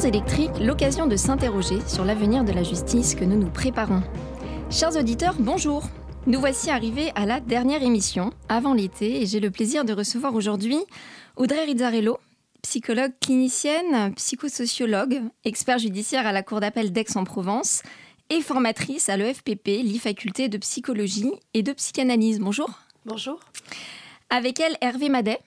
Les temps électriques, l'occasion de s'interroger sur l'avenir de la justice que nous nous préparons. Chers auditeurs, bonjour. Nous voici arrivés à la dernière émission, avant l'été, et j'ai le plaisir de recevoir aujourd'hui Audrey Rizzarello, psychologue clinicienne, psychosociologue, expert judiciaire à la Cour d'appel d'Aix-en-Provence et formatrice à l'EFPP, l'e-faculté de psychologie et de psychanalyse. Bonjour. Bonjour. Avec elle, Hervé Madet,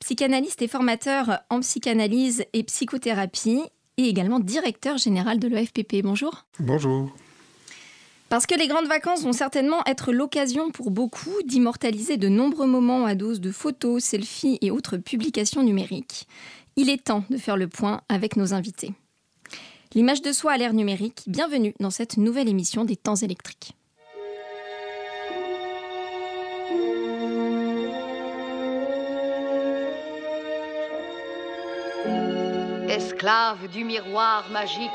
psychanalyste et formateur en psychanalyse et psychothérapie, et également directeur général de l'OFPP. Bonjour. Bonjour. Parce que les grandes vacances vont certainement être l'occasion pour beaucoup d'immortaliser de nombreux moments à dose de photos, selfies et autres publications numériques. Il est temps de faire le point avec nos invités. L'image de soi à l'ère numérique, bienvenue dans cette nouvelle émission des temps électriques. Esclave du miroir magique,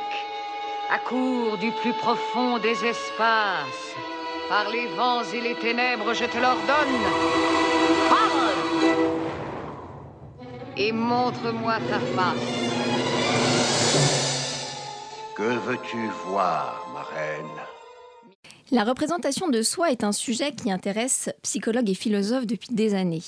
accours du plus profond des espaces. Par les vents et les ténèbres, je te l'ordonne. Parle Et montre-moi ta face. Que veux-tu voir, ma reine? La représentation de soi est un sujet qui intéresse psychologues et philosophes depuis des années.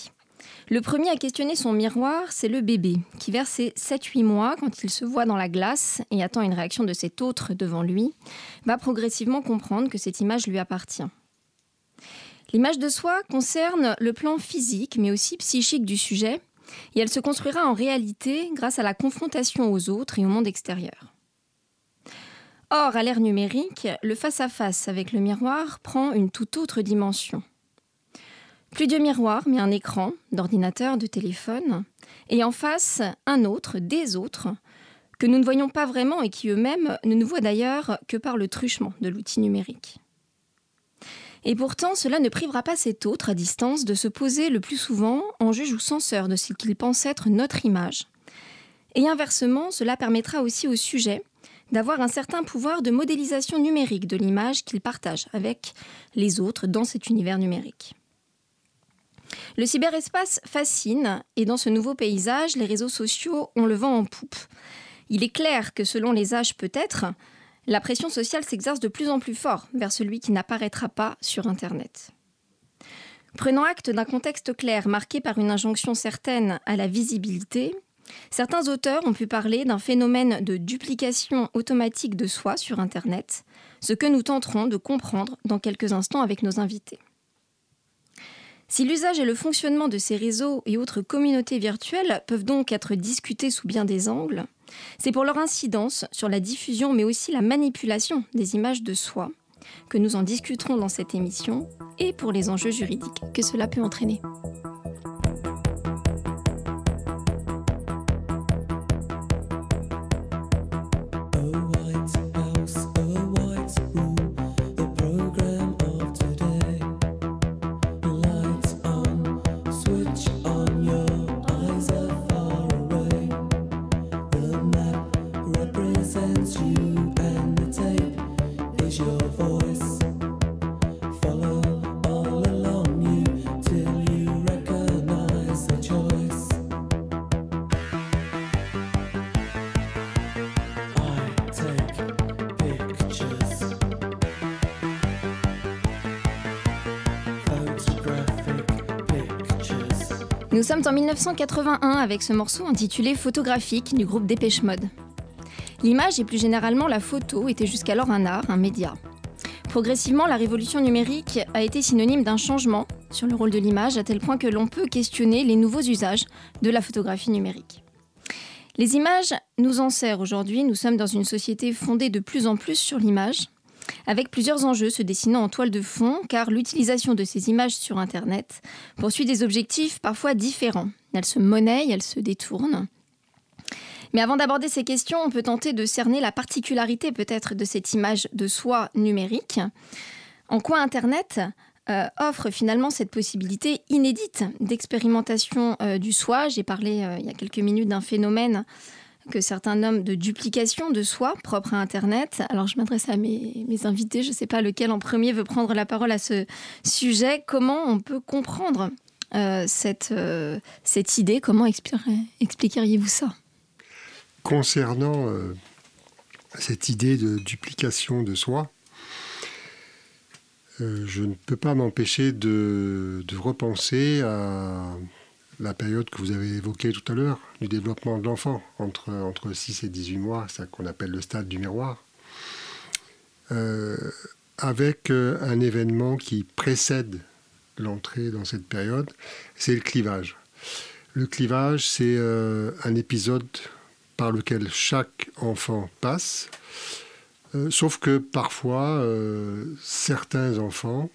Le premier à questionner son miroir, c'est le bébé, qui vers ses 7-8 mois, quand il se voit dans la glace et attend une réaction de cet autre devant lui, va progressivement comprendre que cette image lui appartient. L'image de soi concerne le plan physique, mais aussi psychique du sujet, et elle se construira en réalité grâce à la confrontation aux autres et au monde extérieur. Or, à l'ère numérique, le face-à-face avec le miroir prend une toute autre dimension. Plus de miroir, mais un écran d'ordinateur, de téléphone, et en face, un autre, des autres, que nous ne voyons pas vraiment et qui eux-mêmes ne nous voient d'ailleurs que par le truchement de l'outil numérique. Et pourtant, cela ne privera pas cet autre à distance de se poser le plus souvent en juge ou censeur de ce qu'il pense être notre image. Et inversement, cela permettra aussi au sujet d'avoir un certain pouvoir de modélisation numérique de l'image qu'il partage avec les autres dans cet univers numérique. Le cyberespace fascine et dans ce nouveau paysage, les réseaux sociaux ont le vent en poupe. Il est clair que selon les âges peut-être, la pression sociale s'exerce de plus en plus fort vers celui qui n'apparaîtra pas sur Internet. Prenant acte d'un contexte clair marqué par une injonction certaine à la visibilité, certains auteurs ont pu parler d'un phénomène de duplication automatique de soi sur Internet, ce que nous tenterons de comprendre dans quelques instants avec nos invités. Si l'usage et le fonctionnement de ces réseaux et autres communautés virtuelles peuvent donc être discutés sous bien des angles, c'est pour leur incidence sur la diffusion mais aussi la manipulation des images de soi que nous en discuterons dans cette émission et pour les enjeux juridiques que cela peut entraîner. Nous sommes en 1981 avec ce morceau intitulé Photographique du groupe Dépêche Mode. L'image et plus généralement la photo étaient jusqu'alors un art, un média. Progressivement, la révolution numérique a été synonyme d'un changement sur le rôle de l'image à tel point que l'on peut questionner les nouveaux usages de la photographie numérique. Les images nous en servent aujourd'hui, nous sommes dans une société fondée de plus en plus sur l'image, avec plusieurs enjeux se dessinant en toile de fond, car l'utilisation de ces images sur Internet poursuit des objectifs parfois différents. Elles se monnaient, elles se détournent. Mais avant d'aborder ces questions, on peut tenter de cerner la particularité peut-être de cette image de soi numérique. En quoi Internet euh, offre finalement cette possibilité inédite d'expérimentation euh, du soi? J'ai parlé euh, il y a quelques minutes d'un phénomène que certains nomment de duplication de soi propre à Internet. Alors je m'adresse à mes, invités, je ne sais pas lequel en premier veut prendre la parole à ce sujet. Comment on peut comprendre euh, cette, euh, cette idée? Comment expliqueriez-vous ça? Concernant cette idée de duplication de soi, je ne peux pas m'empêcher de, de, repenser à la période que vous avez évoquée tout à l'heure, du développement de l'enfant, entre, entre 6 et 18 mois, c'est qu'on appelle le stade du miroir, euh, avec euh, un événement qui précède l'entrée dans cette période, c'est le clivage. Le clivage, c'est euh, un épisode par lequel chaque enfant passe, sauf que parfois, certains enfants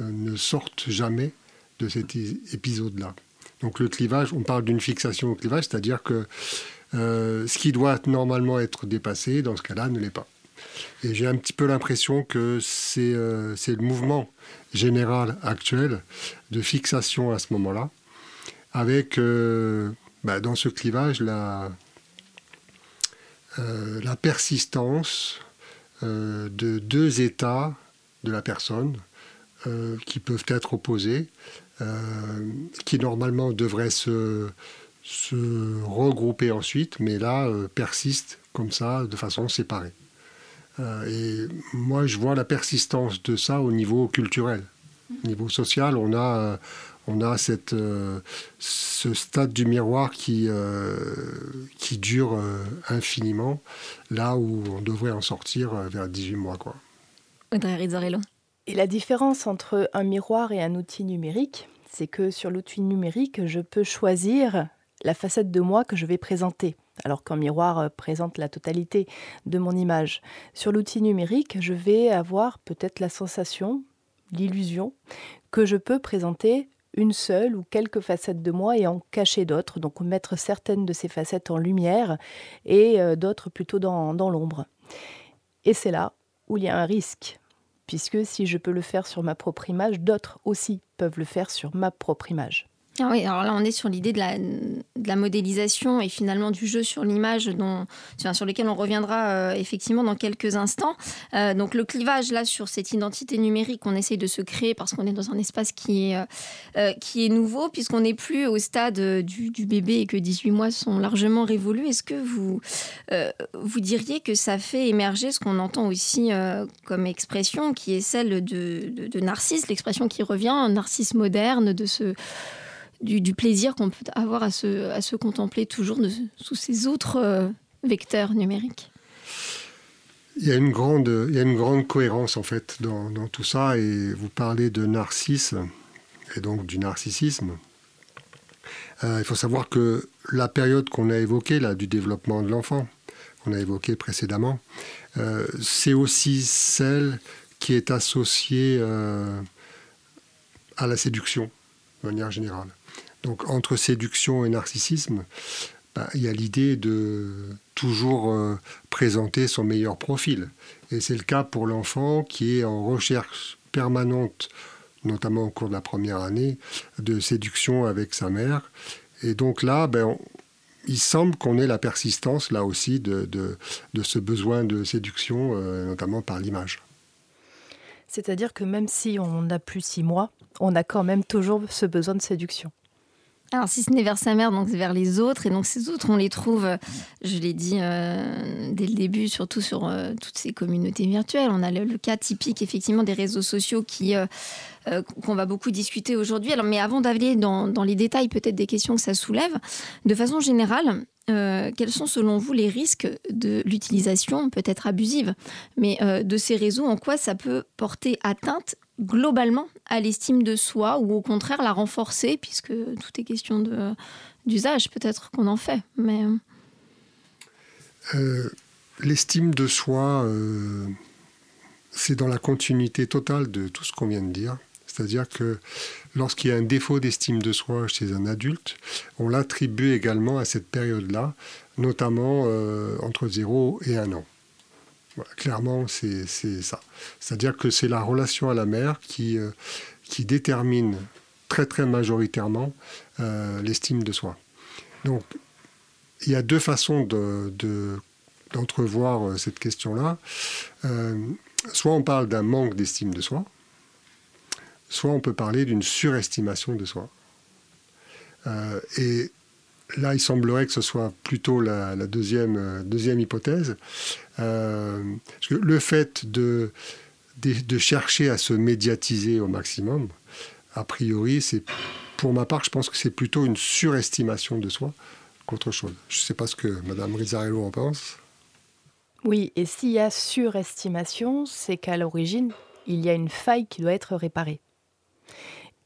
ne sortent jamais de cet épisode-là. Donc le clivage, on parle d'une fixation au clivage, c'est-à-dire que euh, ce qui doit normalement être dépassé, dans ce cas-là, ne l'est pas. Et j'ai un petit peu l'impression que c'est euh, le mouvement général actuel de fixation à ce moment-là, avec euh, bah, dans ce clivage la, persistance de deux états de la personne qui peuvent être opposés qui normalement devrait se, regrouper ensuite, mais là euh, persiste comme ça de façon séparée. Euh, et moi, je vois la persistance de ça au niveau culturel. Au niveau social, on a, on a cette, ce stade du miroir qui, qui dure infiniment, là où on devrait en sortir vers 18 mois. Quoi. Audrey Rizzarello. Et la différence entre un miroir et un outil numérique, c'est que sur l'outil numérique, je peux choisir la facette de moi que je vais présenter, alors qu'un miroir euh, présente la totalité de mon image. Sur l'outil numérique, je vais avoir peut-être la sensation, l'illusion, que je peux présenter une seule ou quelques facettes de moi et en cacher d'autres, donc mettre certaines de ces facettes en lumière et euh, d'autres plutôt dans, dans l'ombre. Et c'est là où il y a un risque puisque si je peux le faire sur ma propre image, d'autres aussi peuvent le faire sur ma propre image. Ah oui, alors là, on est sur l'idée de la, modélisation et finalement du jeu sur l'image, dont, sur, lequel on reviendra euh, effectivement dans quelques instants. Euh, donc le clivage là sur cette identité numérique qu'on essaye de se créer parce qu'on est dans un espace qui est, euh, nouveau, puisqu'on n'est plus au stade du, bébé et que 18 mois sont largement révolus. Est-ce que vous, vous diriez que ça fait émerger ce qu'on entend aussi comme expression, qui est celle de, de, narcisse, l'expression qui revient, narcisse moderne, de ce du, plaisir qu'on peut avoir à se, contempler toujours sous ces autres euh, vecteurs numériques. Il y, a une grande, cohérence en fait dans, dans tout ça et vous parlez de narcisse et donc du narcissisme. Euh, il faut savoir que la période qu'on a évoquée là du développement de l'enfant, qu'on a évoquée précédemment, euh, c'est aussi celle qui est associée à la séduction manière générale. Donc entre séduction et narcissisme, bah, il y a l'idée de toujours euh, présenter son meilleur profil. Et c'est le cas pour l'enfant qui est en recherche permanente, notamment au cours de la première année, de séduction avec sa mère. Et donc là, ben, il semble qu'on ait la persistance, là aussi, de, de, ce besoin de séduction, euh, notamment par l'image. C'est-à-dire que même si on n'a plus six mois, on a quand même toujours ce besoin de séduction. Alors, si ce n'est vers sa mère, donc vers les autres. Et donc, ces autres, on les trouve, je l'ai dit euh, dès le début, surtout sur euh, toutes ces communautés virtuelles. On a le, cas typique, effectivement, des réseaux sociaux qui. Euh, qu'on va beaucoup discuter aujourd'hui. Alors, mais avant d'aller dans, les détails peut-être des questions que ça soulève, de façon générale, quels sont selon vous les risques de l'utilisation, peut-être abusive, mais de ces réseaux? En quoi ça peut porter atteinte globalement à l'estime de soi ou au contraire la renforcer puisque tout est question d'usage peut-être qu'on en fait. Mais euh. Euh, l'estime de soi, euh, c'est dans la continuité totale de tout ce qu'on vient de dire. C'est-à-dire que lorsqu'il y a un défaut d'estime de soi chez un adulte, on l'attribue également à cette période-là, notamment entre 0 et 1 an clairement, c'est ça. C'est-à-dire que c'est la relation à la mère qui, euh, qui détermine très très majoritairement euh, l'estime de soi. Donc, il y a deux façons d'entrevoir de, euh, cette question-là. soit on parle d'un manque d'estime de soi, soit on peut parler d'une surestimation de soi. et là, il semblerait que ce soit plutôt la, deuxième, deuxième hypothèse. Le fait de, de, chercher à se médiatiser au maximum, a priori, c'est pour ma part, je pense que c'est plutôt une surestimation de soi qu'autre chose. Je ne sais pas ce que Mme Rizzarello en pense. Oui, et s'il y a surestimation, c'est qu'à l'origine, il y a une faille qui doit être réparée.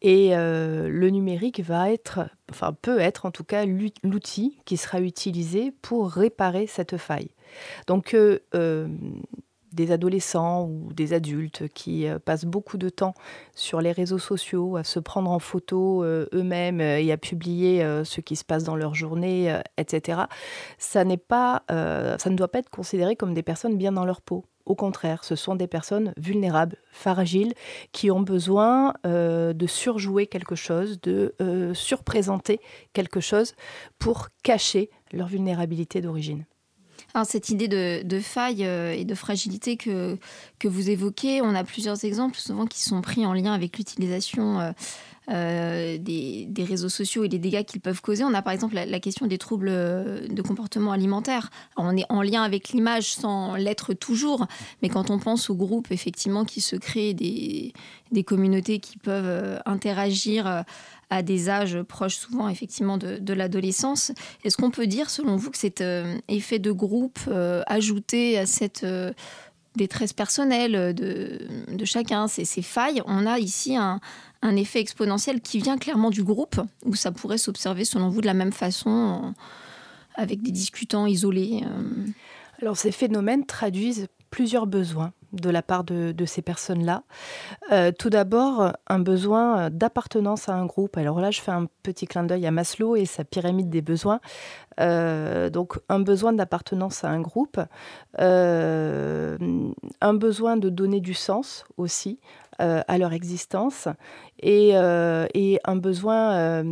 Et euh, le numérique va être, enfin peut être en tout cas l'outil qui sera utilisé pour réparer cette faille. Donc euh, euh, des adolescents ou des adultes qui euh, passent beaucoup de temps sur les réseaux sociaux à se prendre en photo eux-mêmes et à publier ce qui se passe dans leur journée, etc. Ça ne doit pas être considéré comme des personnes bien dans leur peau. Au contraire, ce sont des personnes vulnérables, fragiles, qui ont besoin de surjouer quelque chose, de surprésenter quelque chose pour cacher leur vulnérabilité d'origine. Alors, cette idée de, faille euh, et de fragilité que, que vous évoquez, on a plusieurs exemples souvent qui sont pris en lien avec l'utilisation euh, euh, des, réseaux sociaux et les dégâts qu'ils peuvent causer. On a par exemple la, question des troubles de comportement alimentaire. on est en lien avec l'image sans l'être toujours, mais quand on pense aux groupes effectivement qui se créent, des, des communautés qui peuvent interagir à des âges proches souvent effectivement de, l'adolescence. Est-ce qu'on peut dire selon vous que cet euh, effet de groupe euh, ajouté à cette euh, détresse personnelle de, chacun, ces, ces, failles, on a ici un, effet exponentiel qui vient clairement du groupe, ou ça pourrait s'observer selon vous de la même façon avec des discutants isolés Alors ces phénomènes traduisent plusieurs besoins de la part de, ces personnes-là. Euh, tout d'abord, un besoin d'appartenance à un groupe. Alors là, je fais un petit clin d'œil à Maslow et sa pyramide des besoins. Euh, donc, un besoin d'appartenance à un groupe, euh, un besoin de donner du sens aussi à leur existence et, un besoin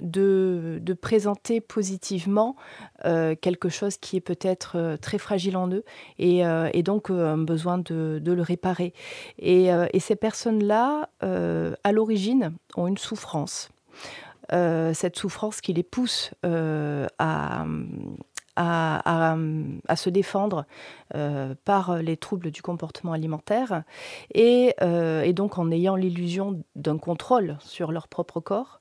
de, de, présenter positivement quelque chose qui est peut-être très fragile en eux et, donc un besoin de, le réparer. Et, euh, ces personnes-là, euh, à l'origine, ont une souffrance. Euh, cette souffrance qui les pousse à, à, se défendre euh, par les troubles du comportement alimentaire et, euh, donc en ayant l'illusion d'un contrôle sur leur propre corps,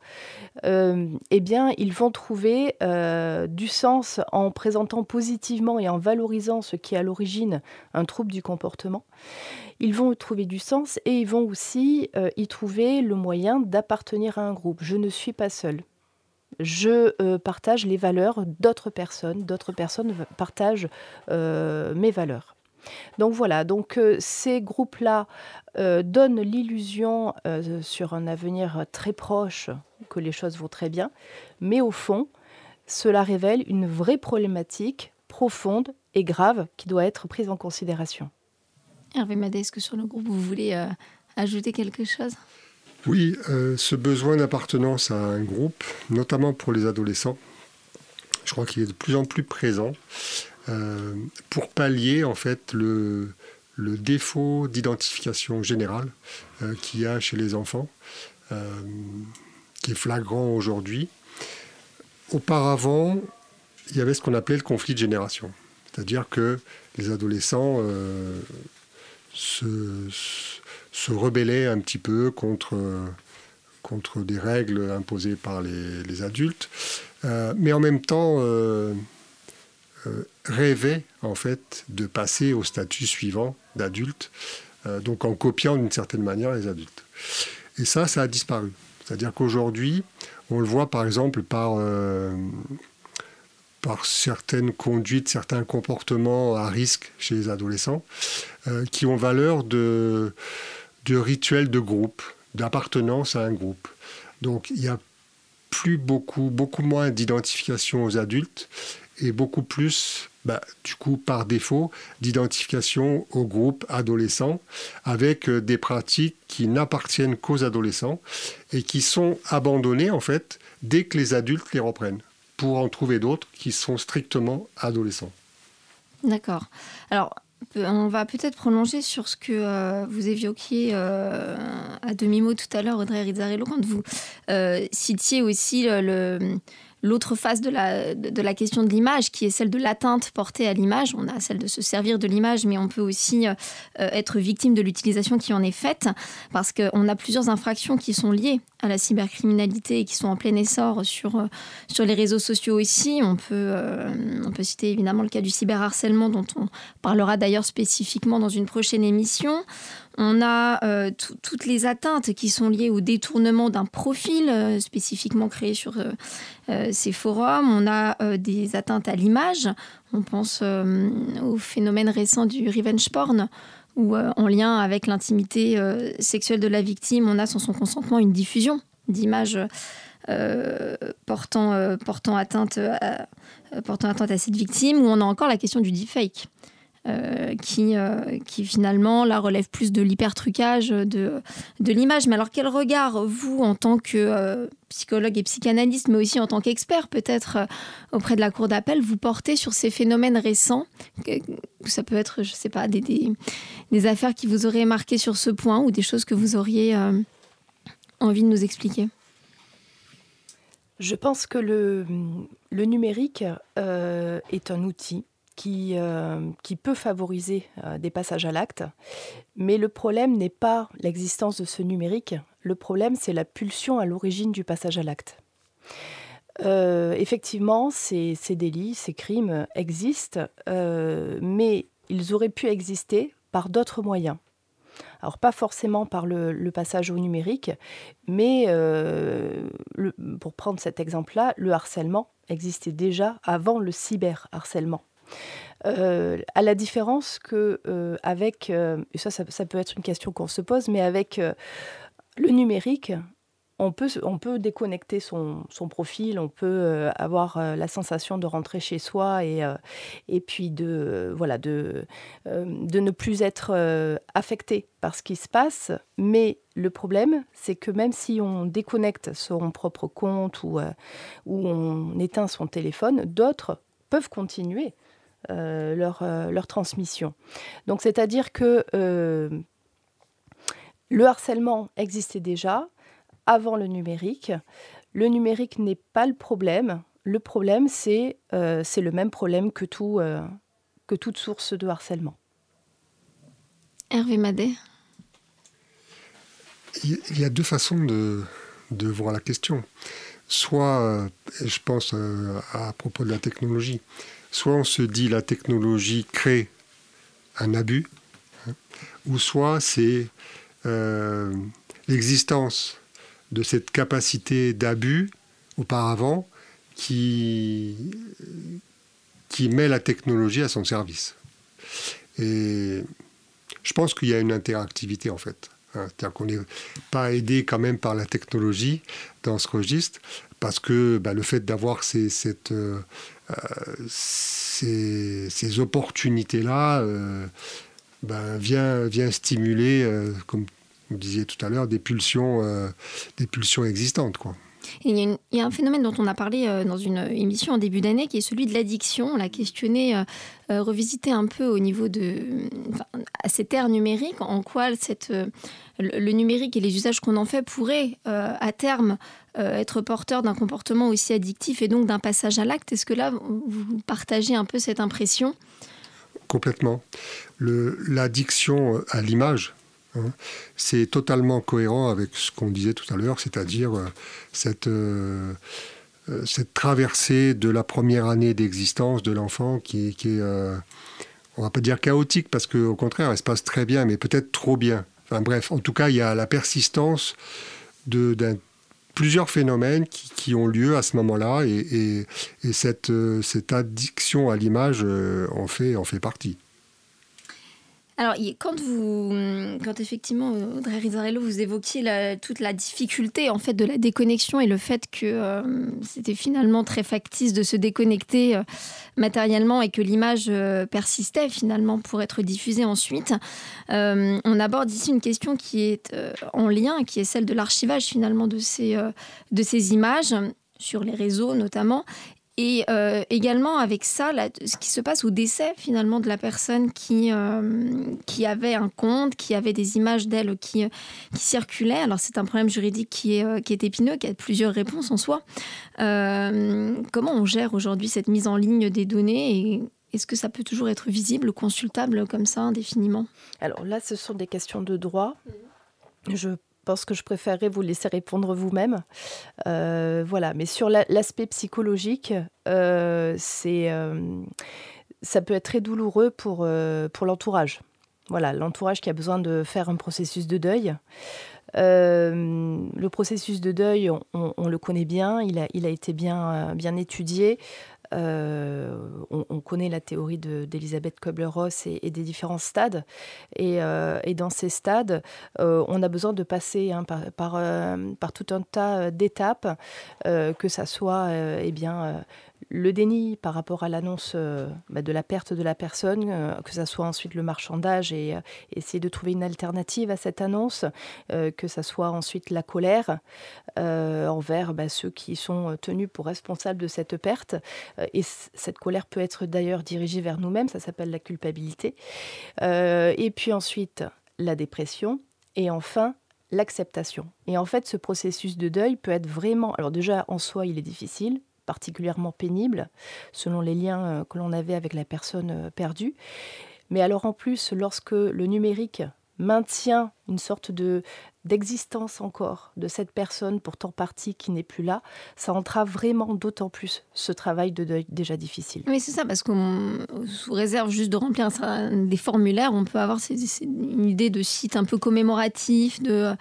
euh, eh bien, ils vont trouver du sens en présentant positivement et en valorisant ce qui est à l'origine un trouble du comportement. Ils vont trouver du sens et ils vont aussi y trouver le moyen d'appartenir à un groupe. Je ne suis pas seul je euh, partage les valeurs d'autres personnes, d'autres personnes partagent euh, mes valeurs. Donc voilà, donc euh, ces groupes-là donnent l'illusion sur un avenir très proche que les choses vont très bien, mais au fond, cela révèle une vraie problématique profonde et grave qui doit être prise en considération. Hervé Madé, est-ce que sur le groupe, vous voulez ajouter quelque chose? Oui, euh, ce besoin d'appartenance à un groupe, notamment pour les adolescents, je crois qu'il est de plus en plus présent euh, pour pallier en fait le, défaut d'identification générale euh, qu'il y a chez les enfants, qui est flagrant aujourd'hui. Auparavant, il y avait ce qu'on appelait le conflit de génération, c'est-à-dire que les adolescents se se rebeller un petit peu contre, contre des règles imposées par les, adultes, euh, mais en même temps euh, euh, en fait de passer au statut suivant d'adulte, donc en copiant d'une certaine manière les adultes. Et ça, ça a disparu. C'est-à-dire qu'aujourd'hui, on le voit par exemple par par certaines conduites, certains comportements à risque chez les adolescents, qui ont valeur de, de rituel de groupe, d'appartenance à un groupe. Donc il y a plus beaucoup, beaucoup moins d'identification aux adultes et beaucoup plus, bah, du coup, par défaut, d'identification au groupe adolescent avec euh, des pratiques qui n'appartiennent qu'aux adolescents et qui sont abandonnées, en fait, dès que les adultes les reprennent, pour en trouver d'autres qui sont strictement adolescents. D'accord. Alors, on va peut-être prolonger sur ce que euh, vous évoquiez euh, à demi-mot tout à l'heure, Audrey Rizzarello, quand vous euh, citiez aussi le, l'autre face de la, de, la question de l'image, qui est celle de l'atteinte portée à l'image. On a celle de se servir de l'image, mais on peut aussi euh, être victime de l'utilisation qui en est faite, parce qu'on a plusieurs infractions qui sont liées à la cybercriminalité et qui sont en plein essor sur, euh, sur les réseaux sociaux aussi. On peut, euh, on peut citer évidemment le cas du cyberharcèlement, dont on parlera d'ailleurs spécifiquement dans une prochaine émission. On a euh, toutes les atteintes qui sont liées au détournement d'un profil euh, spécifiquement créé sur euh, ces forums. On a des atteintes à l'image. On pense au phénomène récent du revenge porn où en lien avec l'intimité sexuelle de la victime, on a sans son consentement une diffusion d'images portant, portant, atteinte portant atteinte à cette victime, ou on a encore la question du deepfake. Euh, qui, euh, qui finalement là relève plus de l'hypertrucage de, de l'image. Mais alors quel regard, vous, en tant que euh, psychologue et psychanalyste, mais aussi en tant qu'expert peut-être auprès de la Cour d'appel, vous portez sur ces phénomènes récents Ça peut être, je ne sais pas, des, des, des, affaires qui vous auraient marqué sur ce point ou des choses que vous auriez envie de nous expliquer? Je pense que le, le numérique est un outil qui, euh, qui peut favoriser euh, des passages à l'acte. Mais le problème n'est pas l'existence de ce numérique, le problème c'est la pulsion à l'origine du passage à l'acte. Euh, effectivement, ces, délits, ces crimes existent, mais ils auraient pu exister par d'autres moyens. Alors pas forcément par le, passage au numérique, mais pour prendre cet exemple-là, le harcèlement existait déjà avant le cyberharcèlement. Euh, à la différence que euh, avec, euh, et ça, ça, peut être une question qu'on se pose, mais avec le numérique, on peut, on peut déconnecter son, son profil, on peut avoir la sensation de rentrer chez soi et, et puis de, voilà, de, de ne plus être affecté par ce qui se passe. Mais le problème, c'est que même si on déconnecte son propre compte ou, ou on éteint son téléphone, d'autres peuvent continuer euh, leur, euh, leur, transmission. Donc c'est-à-dire que euh, le harcèlement existait déjà avant le numérique. Le numérique n'est pas le problème. Le problème, c'est c'est le même problème que, tout, que toute source de harcèlement. Hervé Madet Il y a deux façons de, de voir la question. Soit, je pense à propos de la technologie, soit on se dit la technologie crée un abus, hein, ou soit c'est euh, l'existence de cette capacité d'abus auparavant qui, met la technologie à son service. Et je pense qu'il y a une interactivité en fait. Hein. C'est-à-dire qu'on n'est pas aidé quand même par la technologie dans ce registre, parce que bah, le fait d'avoir cette, euh, ces, ces opportunités-là euh, ben, vient, stimuler, euh, comme vous disiez tout à l'heure, des pulsions, euh, des pulsions existantes. Quoi. Il y, a un phénomène dont on a parlé dans une émission en début d'année qui est celui de l'addiction. On l'a questionné, revisité un peu au niveau de à cette ère numérique, en quoi le numérique et les usages qu'on en fait pourraient à terme euh, être porteur d'un comportement aussi addictif et donc d'un passage à l'acte. Est-ce que là, vous partagez un peu cette impression? Complètement. L'addiction à l'image, hein, c'est totalement cohérent avec ce qu'on disait tout à l'heure, c'est-à-dire euh, cette, euh, cette traversée de la première année d'existence de l'enfant qui, est, on va pas dire chaotique, parce qu'au contraire, elle se passe très bien, mais peut-être trop bien. Enfin bref, en tout cas, il y a la persistance d'un plusieurs phénomènes qui, ont lieu à ce moment-là et, cette, euh, cette, addiction à l'image euh, en, fait, en fait partie. Alors, quand vous, quand effectivement, Audrey Rizzarello, vous évoquiez toute la difficulté en fait de la déconnexion et le fait que euh, c'était finalement très factice de se déconnecter euh, matériellement et que l'image euh, persistait finalement pour être diffusée ensuite, on aborde ici une question qui est en lien, qui est celle de l'archivage finalement de ces, de ces images sur les réseaux notamment Et euh, également avec ça, ce qui se passe au décès finalement de la personne qui, euh, qui avait un compte, qui avait des images d'elle qui, qui circulaient. Alors c'est un problème juridique qui est, euh, qui est épineux, qui a plusieurs réponses en soi. comment on gère aujourd'hui cette mise en ligne des données et est-ce que ça peut toujours être visible, consultable comme ça indéfiniment? Alors là, ce sont des questions de droit. Je pense que je préférerais vous laisser répondre vous-même. Euh, voilà, mais sur l'aspect psychologique, euh, c'est, euh, ça peut être très douloureux pour, pour l'entourage. Voilà, l'entourage qui a besoin de faire un processus de deuil. Le processus de deuil, on, le connaît bien, il a, été bien, bien étudié. Euh, on, connaît la théorie d'Elisabeth Kubler-Ross et, des différents stades. Et, euh, dans ces stades, euh, on a besoin de passer hein, par, par, tout un tas d'étapes, que ça soit eh bien, le déni par rapport à l'annonce euh, bah, de la perte de la personne, euh, que ce soit ensuite le marchandage et euh, essayer de trouver une alternative à cette annonce, que ce soit ensuite la colère envers bah, ceux qui sont tenus pour responsables de cette perte. et cette colère peut être d'ailleurs dirigée vers nous-mêmes, ça s'appelle la culpabilité. et puis ensuite la dépression. Et enfin, l'acceptation. Et en fait, ce processus de deuil peut être vraiment... Alors déjà, en soi, il est difficile, particulièrement pénible, selon les liens euh, que l'on avait avec la personne euh, perdue. Mais alors en plus, lorsque le numérique maintient une sorte de d'existence encore de cette personne pourtant partie qui n'est plus là, ça entrave vraiment d'autant plus ce travail de deuil déjà difficile. Oui, c'est ça, parce qu'on sous réserve juste de remplir des formulaires, on peut avoir une idée de site un peu commémoratif, de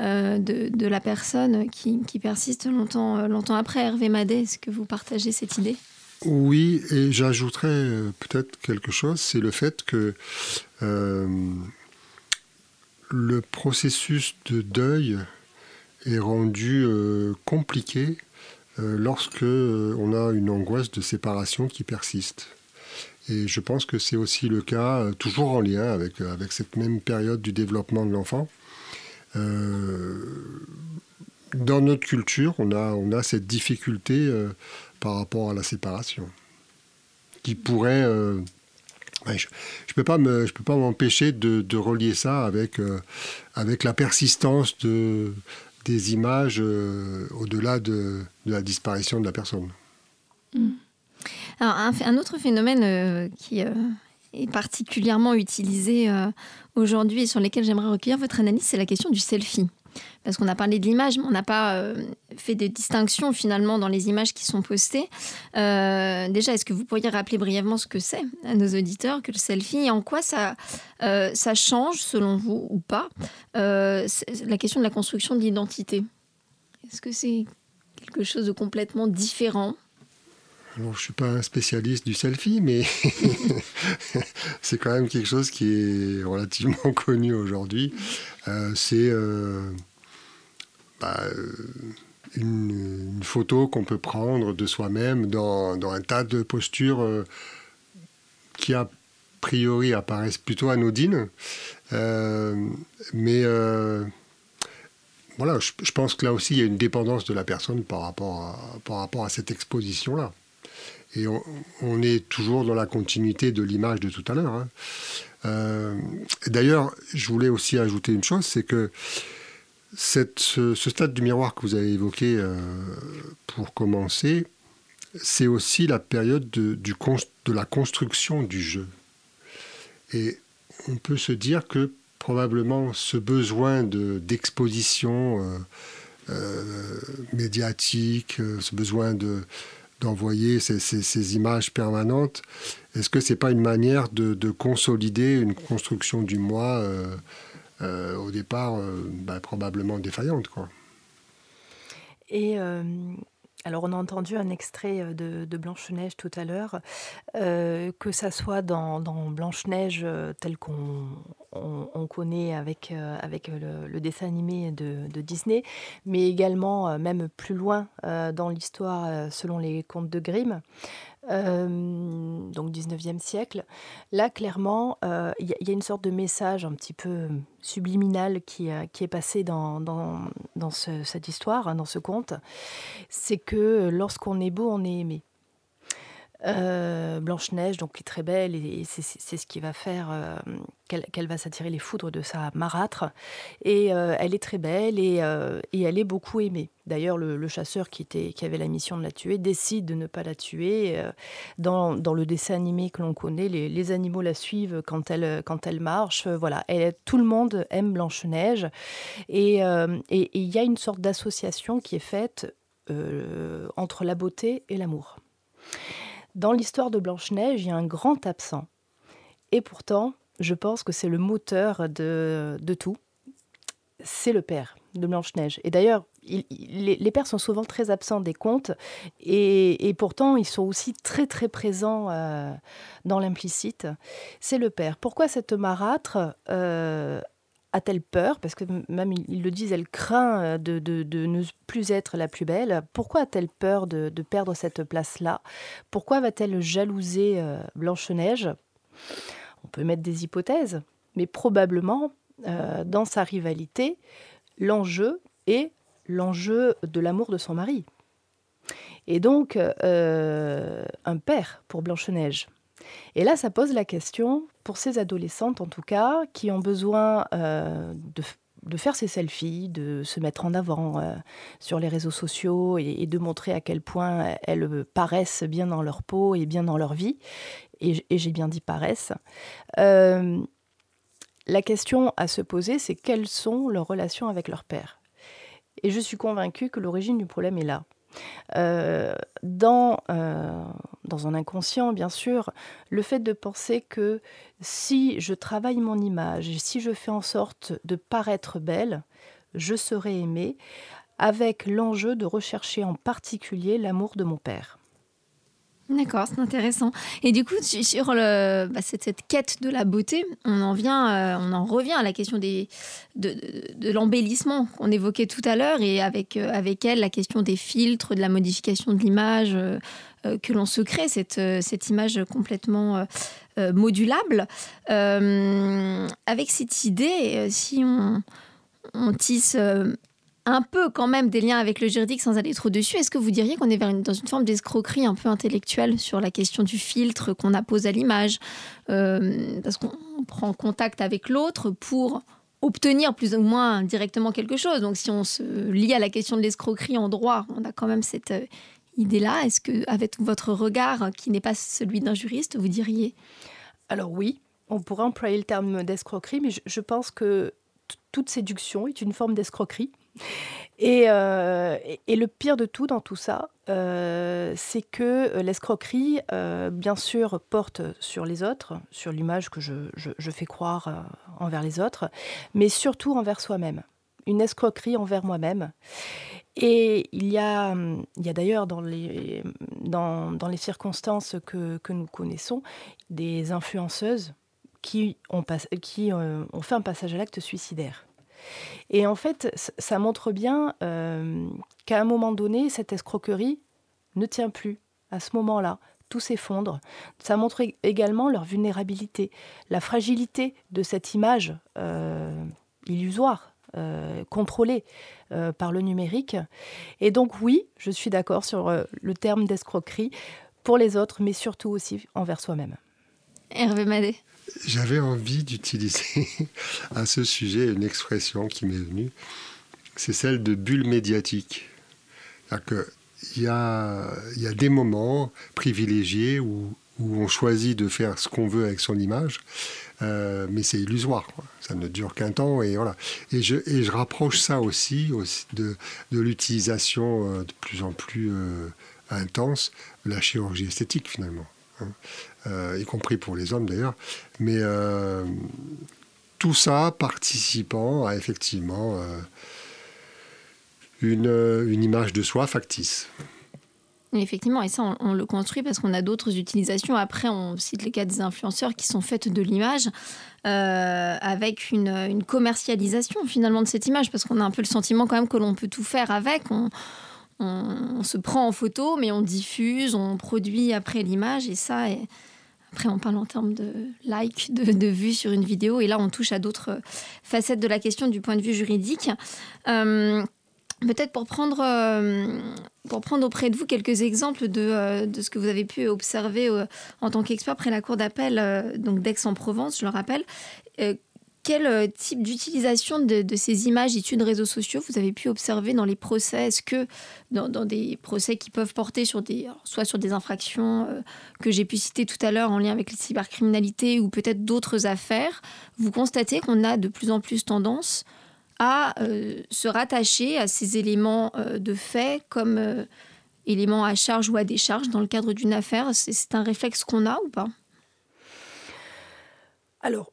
euh, de, la personne qui, persiste longtemps, euh, longtemps après. Hervé Madet, est-ce que vous partagez cette idée? Oui, et j'ajouterais euh, peut-être quelque chose, c'est le fait que le processus de deuil est rendu compliqué lorsque on a une angoisse de séparation qui persiste. Et je pense que c'est aussi le cas, toujours en lien avec, avec cette même période du développement de l'enfant. Euh, dans notre culture, on a, on a cette difficulté euh, par rapport à la séparation, qui pourrait... Euh, je ne peux pas m'empêcher de, de, relier ça avec, avec la persistance de, des images au-delà de, de, la disparition de la personne. Hmm. Alors, un, autre phénomène qui est particulièrement utilisé euh, aujourd'hui et sur lesquels j'aimerais recueillir votre analyse, c'est la question du selfie. Parce qu'on a parlé de l'image, mais on n'a pas euh, fait de distinction finalement dans les images qui sont postées. Euh, déjà, est-ce que vous pourriez rappeler brièvement ce que c'est à nos auditeurs que le selfie et en quoi ça, ça change selon vous ou pas la question de la construction de l'identité? Est-ce que c'est quelque chose de complètement différent? Alors, je ne suis pas un spécialiste du selfie, mais c'est quand même quelque chose qui est relativement connu aujourd'hui. Euh, c'est euh, bah, euh, une, photo qu'on peut prendre de soi-même dans, un tas de postures qui, a priori, apparaissent plutôt anodines. mais voilà, je, pense que là aussi, il y a une dépendance de la personne par rapport par rapport à cette exposition-là. Et on, est toujours dans la continuité de l'image de tout à l'heure. Hein. Euh, d'ailleurs, je voulais aussi ajouter une chose, c'est que ce, stade du miroir que vous avez évoqué euh, pour commencer, c'est aussi la période de la construction du jeu. Et on peut se dire que probablement ce besoin d'exposition euh, médiatique, ce besoin de, d'envoyer ces, images permanentes, est-ce que c'est pas une manière de, consolider une construction du moi euh, euh, au départ euh, bah, probablement défaillante quoi? Alors on a entendu un extrait de, Blanche-Neige tout à l'heure, que ça soit dans, Blanche-Neige tel qu'on on, connaît avec le, dessin animé de, Disney, mais également même plus loin dans l'histoire selon les contes de Grimm. Donc 19e siècle. Là, clairement, il y, a une sorte de message un petit peu subliminal qui, qui est passé dans, dans, cette histoire, hein, dans ce conte. C'est que lorsqu'on est beau, on est aimé. Euh, Blanche-Neige, donc, qui est très belle, et c'est ce qui va faire euh, qu'elle va s'attirer les foudres de sa marâtre. Et euh, elle est très belle et, elle est beaucoup aimée. D'ailleurs, le, chasseur qui, avait la mission de la tuer décide de ne pas la tuer. Dans, le dessin animé que l'on connaît, les, animaux la suivent quand elle, quand elle marche. Voilà, tout le monde aime Blanche-Neige. Et il y a une sorte d'association qui est faite entre la beauté et l'amour. Dans l'histoire de Blanche-Neige, il y a un grand absent. Et pourtant, je pense que c'est le moteur de, tout. C'est le père de Blanche-Neige. Et d'ailleurs, les, pères sont souvent très absents des contes et, pourtant ils sont aussi très très présents euh, dans l'implicite. C'est le père. Pourquoi cette marâtre euh, a-t-elle peur? Parce que même ils le disent, elle craint euh, de, ne plus être la plus belle. Pourquoi a-t-elle peur de, perdre cette place-là? Pourquoi va-t-elle jalouser euh, Blanche-Neige? On peut mettre des hypothèses, mais probablement, euh, dans sa rivalité, l'enjeu est l'enjeu de l'amour de son mari. Et donc, un père pour Blanche-Neige. Et là, ça pose la question, pour ces adolescentes en tout cas, qui ont besoin euh, de, faire ces selfies, de se mettre en avant euh, sur les réseaux sociaux et, de montrer à quel point elles paraissent bien dans leur peau et bien dans leur vie. Et, j'ai bien dit paraissent. Euh, la question à se poser, c'est quelles sont leurs relations avec leur père? Et je suis convaincue que l'origine du problème est là. Euh, dans, euh, dans un inconscient, bien sûr, le fait de penser que si je travaille mon image et si je fais en sorte de paraître belle, je serai aimée, avec l'enjeu de rechercher en particulier l'amour de mon père. D'accord, c'est intéressant. Et du coup, sur bah, cette, quête de la beauté, on en vient, euh, on en revient à la question des, de, l'embellissement qu'on évoquait tout à l'heure, et avec, euh, avec elle, la question des filtres, de la modification de l'image euh, que l'on se crée, cette, cette image complètement modulable. avec cette idée, si on, on tisse un peu quand même des liens avec le juridique sans aller trop dessus. Est-ce que vous diriez qu'on est dans une forme d'escroquerie un peu intellectuelle sur la question du filtre qu'on appose à l'image euh, Parce qu'on prend contact avec l'autre pour obtenir plus ou moins directement quelque chose. Donc si on se lie à la question de l'escroquerie en droit, on a quand même cette euh, idée-là. Est-ce que, avec votre regard, qui n'est pas celui d'un juriste, vous diriez? Alors oui, on pourrait employer le terme d'escroquerie, mais je pense que toute séduction est une forme d'escroquerie. Euh, et, le pire de tout dans tout ça, euh, c'est que l'escroquerie, euh, bien sûr, porte sur les autres, sur l'image que je, fais croire envers les autres, mais surtout envers soi-même. Une escroquerie envers moi-même. Et il y a, il y a d'ailleurs dans les, dans, dans les circonstances que, que, nous connaissons des influenceuses qui ont, qui ont fait un passage à l'acte suicidaire. Et en fait, ça montre bien euh, qu'à un moment donné, cette escroquerie ne tient plus. À ce moment-là, tout s'effondre. Ça montre également leur vulnérabilité, la fragilité de cette image euh, illusoire, euh, contrôlée par le numérique. Et donc oui, je suis d'accord sur le terme d'escroquerie pour les autres, mais surtout aussi envers soi-même. Hervé Madé. J'avais envie d'utiliser à ce sujet une expression qui m'est venue, c'est celle de bulle médiatique. Il y a, y a des moments privilégiés où, on choisit de faire ce qu'on veut avec son image, euh, mais c'est illusoire. Ça ne dure qu'un temps et voilà. Et je, rapproche ça aussi, de l'utilisation euh, de plus en plus euh, intense de la chirurgie esthétique finalement. Hein. Euh, y compris pour les hommes d'ailleurs. Mais euh, tout ça participant à effectivement euh, une, une, image de soi factice. Effectivement, et ça, on, le construit parce qu'on a d'autres utilisations. Après, on cite les cas des influenceurs qui sont faites de l'image avec une, une, commercialisation finalement de cette image, parce qu'on a un peu le sentiment quand même que l'on peut tout faire avec. On, se prend en photo, mais on diffuse, on produit après l'image, et ça, après on parle en termes de likes, de, vues sur une vidéo, et là on touche à d'autres facettes de la question du point de vue juridique. Euh, Peut-être pour prendre, pour prendre auprès de vous quelques exemples de, de, ce que vous avez pu observer en tant qu'expert près la cour d'appel donc d'Aix-en-Provence, je le rappelle quel euh, type d'utilisation de, ces images issues de réseaux sociaux vous avez pu observer dans les procès? Est-ce que dans, des procès qui peuvent porter sur des, soit sur des infractions euh, que j'ai pu citer tout à l'heure en lien avec la cybercriminalité ou peut-être d'autres affaires, vous constatez qu'on a de plus en plus tendance à euh, se rattacher à ces éléments de fait comme éléments à charge ou à décharge dans le cadre d'une affaire? C'est un réflexe qu'on a ou pas? Alors,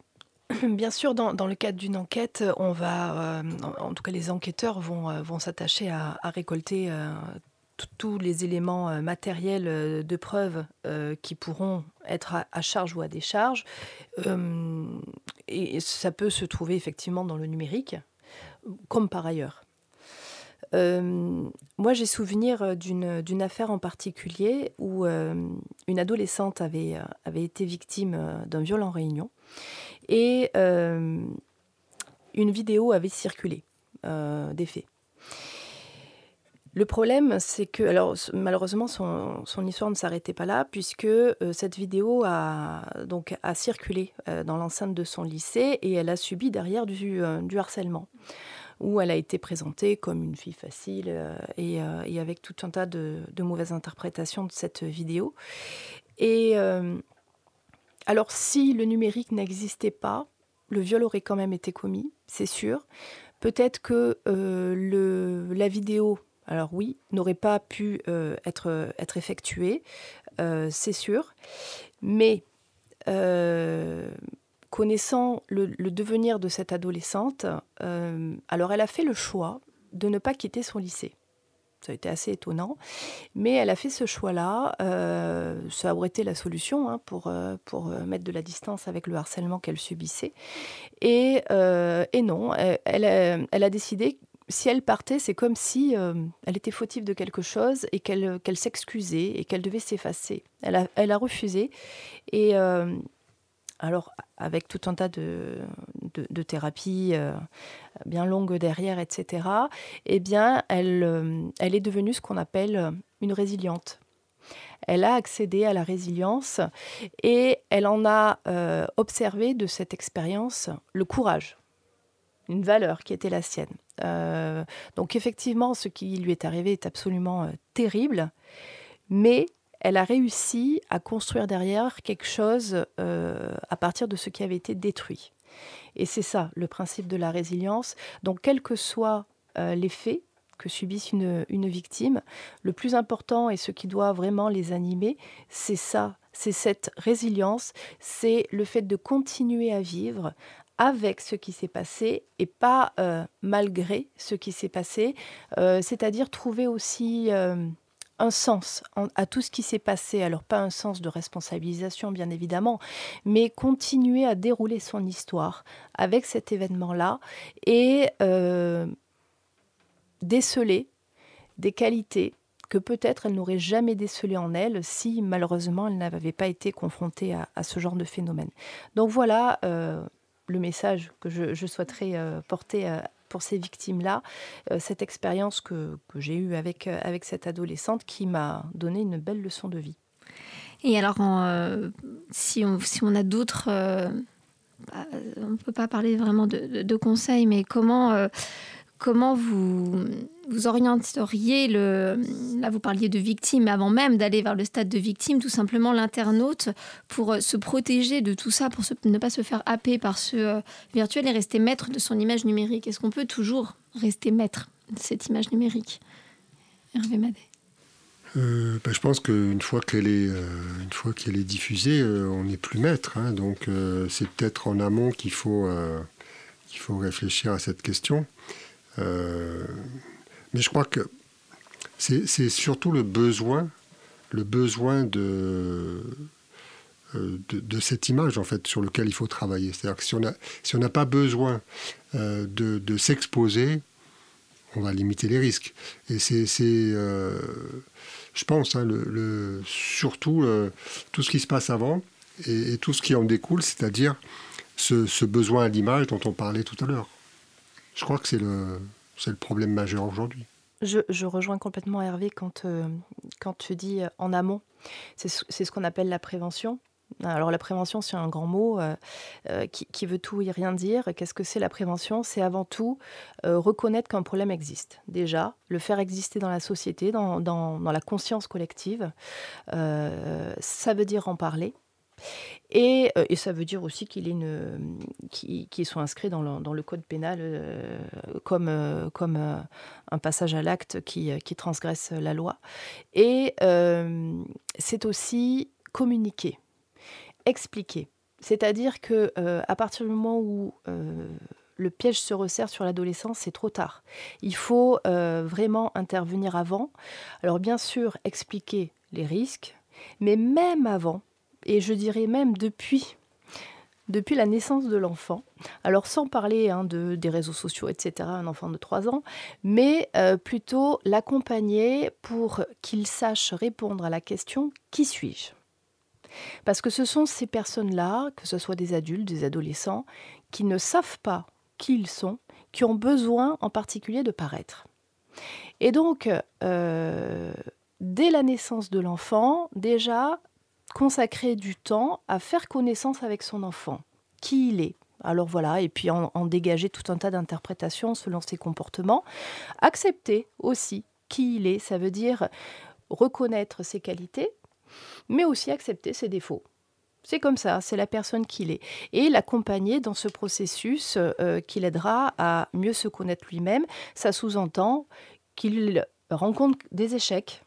Bien sûr, dans, le cadre d'une enquête, on va, euh, en, tout cas les enquêteurs vont, euh, s'attacher à, récolter euh, tous les éléments matériels de preuve qui pourront être à, charge ou à décharge. et ça peut se trouver effectivement dans le numérique, comme par ailleurs. moi, j'ai souvenir d'une affaire en particulier où une adolescente avait, avait été victime d'un viol en réunion et euh, une vidéo avait circulé euh, des faits. Le problème, c'est que, alors malheureusement, son, histoire ne s'arrêtait pas là, puisque euh, cette vidéo a, donc, a circulé dans l'enceinte de son lycée et elle a subi derrière du, harcèlement, où elle a été présentée comme une fille facile et, et, avec tout un tas de, de, mauvaises interprétations de cette vidéo. Et alors si le numérique n'existait pas, le viol aurait quand même été commis, c'est sûr. Peut-être que euh, la vidéo, alors oui, n'aurait pas pu euh, être, effectuée, euh, c'est sûr. Mais connaissant le, devenir de cette adolescente, alors elle a fait le choix de ne pas quitter son lycée. Ça a été assez étonnant. Mais elle a fait ce choix-là. Euh, ça la solution hein, pour, euh, pour euh, mettre de la distance avec le harcèlement qu'elle subissait. Et, et non, elle, elle, a décidé si elle partait, c'est comme si elle était fautive de quelque chose et qu'elle qu'elle s'excusait et qu'elle devait s'effacer. Elle a, elle a refusé. Et alors avec tout un tas de, de, thérapies euh, bien longues derrière, etc., eh bien, elle, euh, elle est devenue ce qu'on appelle une résiliente. Elle a accédé à la résilience et elle en a euh, observé de cette expérience le courage, une valeur qui était la sienne. donc effectivement, ce qui lui est arrivé est absolument terrible, mais elle a réussi à construire derrière quelque chose euh, à partir de ce qui avait été détruit. Et c'est ça le principe de la résilience. Donc, quels que soient euh, les faits que subisse une, victime, le plus important et ce qui doit vraiment les animer, c'est ça, c'est cette résilience, c'est le fait de continuer à vivre avec ce qui s'est passé et pas euh, malgré ce qui s'est passé, c'est-à-dire trouver aussi un sens à tout ce qui s'est passé. Alors pas un sens de responsabilisation bien évidemment, mais continuer à dérouler son histoire avec cet événement-là et euh, déceler des qualités que peut-être elle n'aurait jamais décelées en elle si malheureusement elle n'avait pas été confrontée à, ce genre de phénomène. Donc voilà euh, le message que je, souhaiterais euh, porter pour ces victimes-là, euh, cette expérience que, que j'ai eue avec, euh, avec cette adolescente qui m'a donné une belle leçon de vie. Et alors, euh, si, on, si on a d'autres... Bah, on ne peut pas parler vraiment de, de, conseils, mais comment comment vous, vous orienteriez le. Là, vous parliez de victime, avant même d'aller vers le stade de victime, tout simplement l'internaute pour euh, se protéger de tout ça, pour ne pas se faire happer par ce euh, virtuel et rester maître de son image numérique. Est-ce qu'on peut toujours rester maître de cette image numérique Hervé Madet. Euh, bah, je pense qu'une fois qu'elle est, une fois qu'elle est diffusée, on n'est plus maître. Hein. donc c'est peut-être en amont qu'il faut, qu'il faut réfléchir à cette question. Euh, mais je crois que c'est surtout le besoin, le besoin de, euh, de, cette image en fait sur lequel il faut travailler. C'est-à-dire que si on n'a pas besoin euh, de, de s'exposer, on va limiter les risques. Et c'est, je pense, hein, surtout tout ce qui se passe avant et, tout ce qui en découle, c'est-à-dire ce, ce besoin à l'image dont on parlait tout à l'heure. Je crois que c'est le, c'est le problème majeur aujourd'hui. Je, rejoins complètement Hervé quand, euh, quand tu dis euh, en amont. C'est ce qu'on appelle la prévention. Alors la prévention, c'est un grand mot euh, qui, veut tout et rien dire. Qu'est-ce que c'est la prévention? C'est avant tout reconnaître qu'un problème existe. Déjà, le faire exister dans la société, dans, dans la conscience collective. ça veut dire en parler. Et, euh, et, ça veut dire aussi qu'il qu soit inscrit dans le, code pénal euh, comme, euh, un passage à l'acte qui, qui, transgresse la loi. Et c'est aussi communiquer, expliquer. C'est-à-dire que à partir du moment où le piège se resserre sur l'adolescence, c'est trop tard. Il faut vraiment intervenir avant. Alors bien sûr, expliquer les risques, mais même avant, et je dirais même depuis depuis la naissance de l'enfant. Alors sans parler hein, de, des réseaux sociaux, etc., un enfant de 3 ans, mais euh, plutôt l'accompagner pour qu'il sache répondre à la question qui suis-je? Parce que ce sont ces personnes-là, que ce soit des adultes, des adolescents, qui ne savent pas qui ils sont, qui ont besoin en particulier de paraître. Et donc, euh, dès la naissance de l'enfant, déjà, consacrer du temps à faire connaissance avec son enfant, qui il est. Alors voilà, et puis en, dégager tout un tas d'interprétations selon ses comportements. Accepter aussi qui il est, ça veut dire reconnaître ses qualités, mais aussi accepter ses défauts. C'est comme ça, c'est la personne qu'il est. Et l'accompagner dans ce processus euh, qui l'aidera à mieux se connaître lui-même. Ça sous-entend qu'il rencontre des échecs,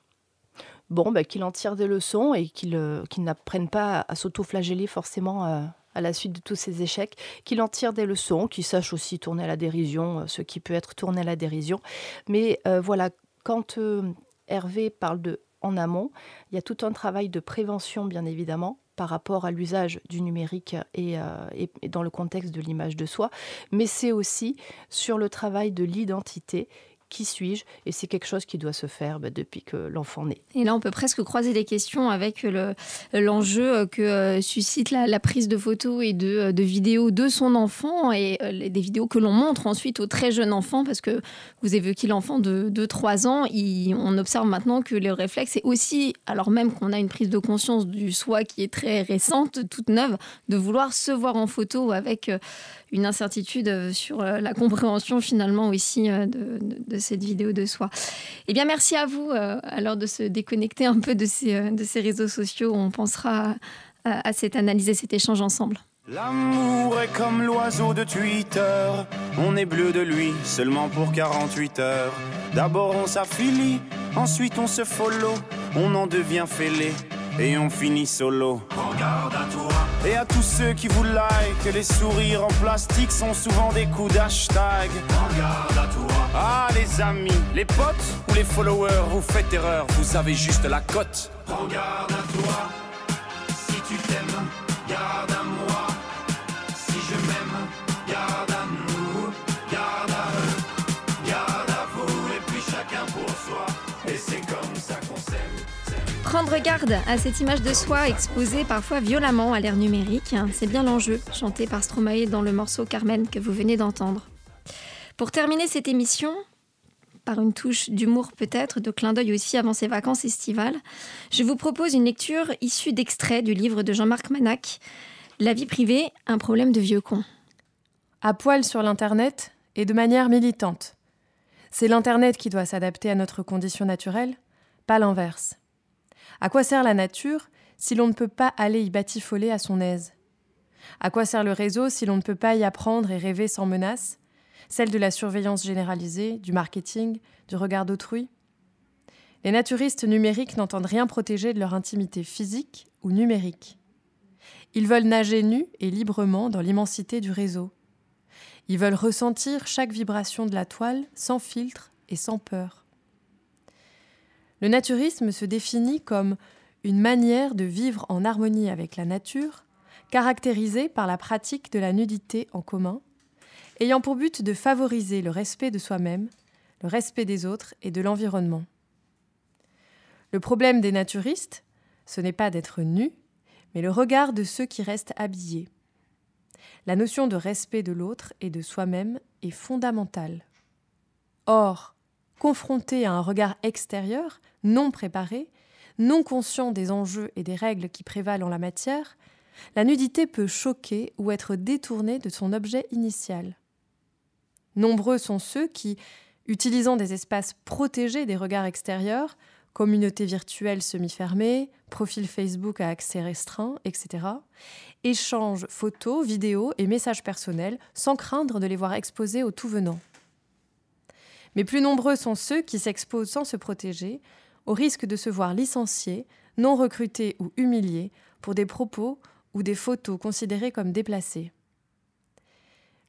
bon, bah, qu'il en tire des leçons et qu'il euh, n'apprenne pas à s'auto-flageller forcément euh, à la suite de tous ces échecs, qu'il en tire des leçons, qu'il sache aussi tourner à la dérision, euh, ce qui peut être tourné à la dérision. Mais voilà, quand Hervé parle de en amont, il y a tout un travail de prévention, bien évidemment, par rapport à l'usage du numérique et, et, dans le contexte de l'image de soi, mais c'est aussi sur le travail de l'identité qui suis-je Et c'est quelque chose qui doit se faire bah, depuis que l'enfant naît. Et là, on peut presque croiser des questions avec l'enjeu que euh, suscite la, prise de photos et de, de, vidéos de son enfant et euh, des vidéos que l'on montre ensuite au très jeune enfant, parce que vous évoquez l'enfant de, 3 ans, on observe maintenant que le réflexe est aussi, alors même qu'on a une prise de conscience du soi qui est très récente, toute neuve, de vouloir se voir en photo avec euh, une incertitude sur la compréhension finalement aussi de, de cette vidéo de soi. Eh bien, merci à vous. Euh, alors de se déconnecter un peu de ces, euh, de ces réseaux sociaux, on pensera à, cette analyse et cet échange ensemble. L'amour est comme l'oiseau de Twitter, on est bleu de lui seulement pour 48 heures. D'abord on s'affilie, ensuite on se follow, on en devient fêlé et on finit solo. Regarde à toi. Et à tous ceux qui vous like, les sourires en plastique sont souvent des coups d'hashtag. Regarde à toi. Ah les amis, les potes ou les followers, vous faites erreur, vous avez juste la cote. Regarde à toi. Prendre garde à cette image de soi exposée parfois violemment à l'ère numérique, c'est bien l'enjeu, chanté par Stromae dans le morceau Carmen que vous venez d'entendre. Pour terminer cette émission, par une touche d'humour peut-être, de clin d'œil aussi avant ces vacances estivales, je vous propose une lecture issue d'extraits du livre de Jean-Marc Manac, La vie privée, un problème de vieux con. À poil sur l'Internet et de manière militante. C'est l'Internet qui doit s'adapter à notre condition naturelle, pas l'inverse. À quoi sert la nature si l'on ne peut pas aller y batifoler à son aise? À quoi sert le réseau si l'on ne peut pas y apprendre et rêver sans menace? Celle de la surveillance généralisée, du marketing, du regard d'autrui? Les naturistes numériques n'entendent rien protéger de leur intimité physique ou numérique. Ils veulent nager nus et librement dans l'immensité du réseau. Ils veulent ressentir chaque vibration de la toile sans filtre et sans peur. Le naturisme se définit comme une manière de vivre en harmonie avec la nature, caractérisée par la pratique de la nudité en commun, ayant pour but de favoriser le respect de soi-même, le respect des autres et de l'environnement. Le problème des naturistes, ce n'est pas d'être nu, mais le regard de ceux qui restent habillés. La notion de respect de l'autre et de soi-même est fondamentale. Or, confronté à un regard extérieur, non préparé, non conscient des enjeux et des règles qui prévalent en la matière, la nudité peut choquer ou être détournée de son objet initial. Nombreux sont ceux qui, utilisant des espaces protégés des regards extérieurs, communautés virtuelles semi-fermées, profil Facebook à accès restreint, etc., échangent photos, vidéos et messages personnels sans craindre de les voir exposés au tout venant. Mais plus nombreux sont ceux qui s'exposent sans se protéger, au risque de se voir licenciés, non recrutés ou humiliés pour des propos ou des photos considérées comme déplacées.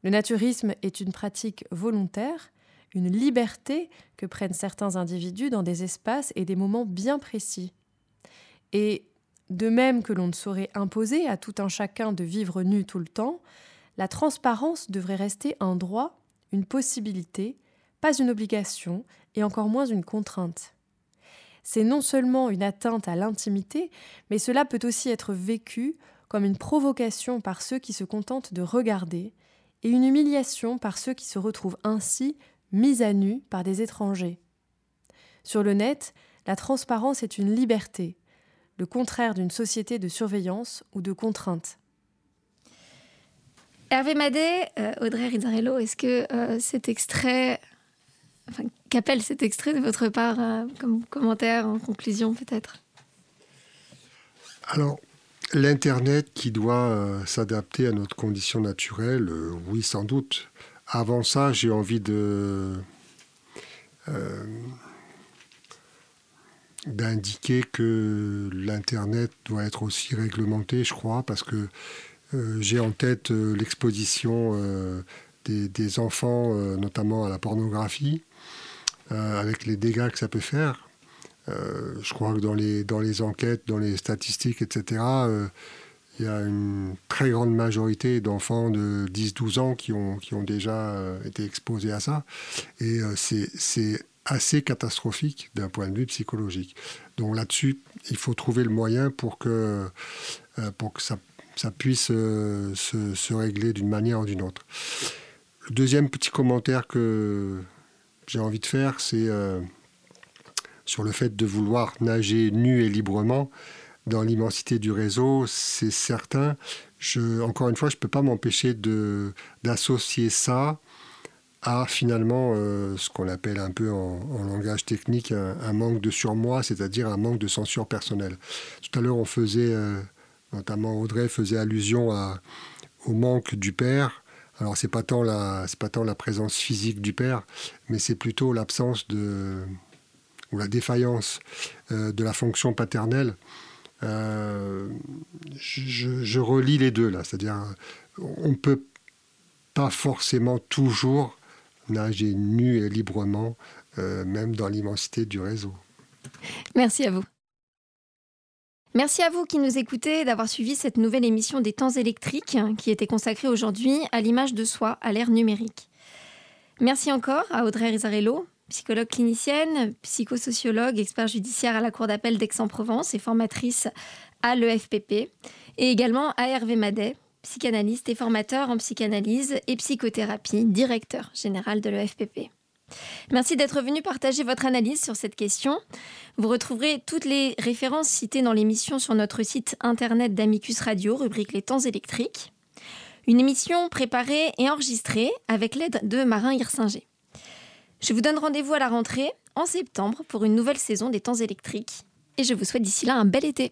Le naturisme est une pratique volontaire, une liberté que prennent certains individus dans des espaces et des moments bien précis. Et de même que l'on ne saurait imposer à tout un chacun de vivre nu tout le temps, la transparence devrait rester un droit, une possibilité, pas une obligation et encore moins une contrainte. C'est non seulement une atteinte à l'intimité, mais cela peut aussi être vécu comme une provocation par ceux qui se contentent de regarder et une humiliation par ceux qui se retrouvent ainsi mis à nu par des étrangers. Sur le net, la transparence est une liberté, le contraire d'une société de surveillance ou de contrainte. Hervé Madet, euh, Audrey Rizzarello, est-ce que euh, cet extrait, qu'appelle cet extrait de votre part euh, comme commentaire en conclusion peut-être? Alors, L'Internet qui doit s'adapter à notre condition naturelle, oui sans doute. Avant ça, j'ai envie de d'indiquer que l'Internet doit être aussi réglementé, je crois, parce que euh, j'ai en tête euh, l'exposition euh, des, enfants, notamment à la pornographie, avec les dégâts que ça peut faire. je crois que dans les, dans les enquêtes, dans les statistiques, etc., il y a une très grande majorité d'enfants de 10-12 ans qui ont, qui ont déjà été exposés à ça. Et c'est assez catastrophique d'un point de vue psychologique. Donc là-dessus, il faut trouver le moyen pour que, euh, pour que ça, ça puisse euh, se, se, régler d'une manière ou d'une autre. Le deuxième petit commentaire que j'ai envie de faire, c'est euh, sur le fait de vouloir nager nu et librement dans l'immensité du réseau, c'est certain. Je, encore une fois, je ne peux pas m'empêcher d'associer ça à finalement euh, ce qu'on appelle un peu en, langage technique un, manque de surmoi, c'est-à-dire un manque de censure personnelle. Tout à l'heure, on faisait, euh, notamment Audrey faisait allusion au manque du père. Alors, c'est pas tant la, c'est pas tant la présence physique du père, mais c'est plutôt l'absence de ou la défaillance euh, de la fonction paternelle. je, je relis les deux là, c'est-à-dire on peut pas forcément toujours nager nu et librement, euh, même dans l'immensité du réseau. Merci à vous. Merci à vous qui nous écoutez d'avoir suivi cette nouvelle émission des temps électriques qui était consacrée aujourd'hui à l'image de soi à l'ère numérique. Merci encore à Audrey Rizarello, psychologue clinicienne, psychosociologue, expert judiciaire à la Cour d'appel d'Aix-en-Provence et formatrice à l'EFPP, et également à Hervé Madet, psychanalyste et formateur en psychanalyse et psychothérapie, directeur général de l'EFPP. Merci d'être venu partager votre analyse sur cette question. Vous retrouverez toutes les références citées dans l'émission sur notre site internet d'Amicus Radio, rubrique Les temps électriques. Une émission préparée et enregistrée avec l'aide de Marin Hirsinger. Je vous donne rendez-vous à la rentrée en septembre pour une nouvelle saison des temps électriques et je vous souhaite d'ici là un bel été.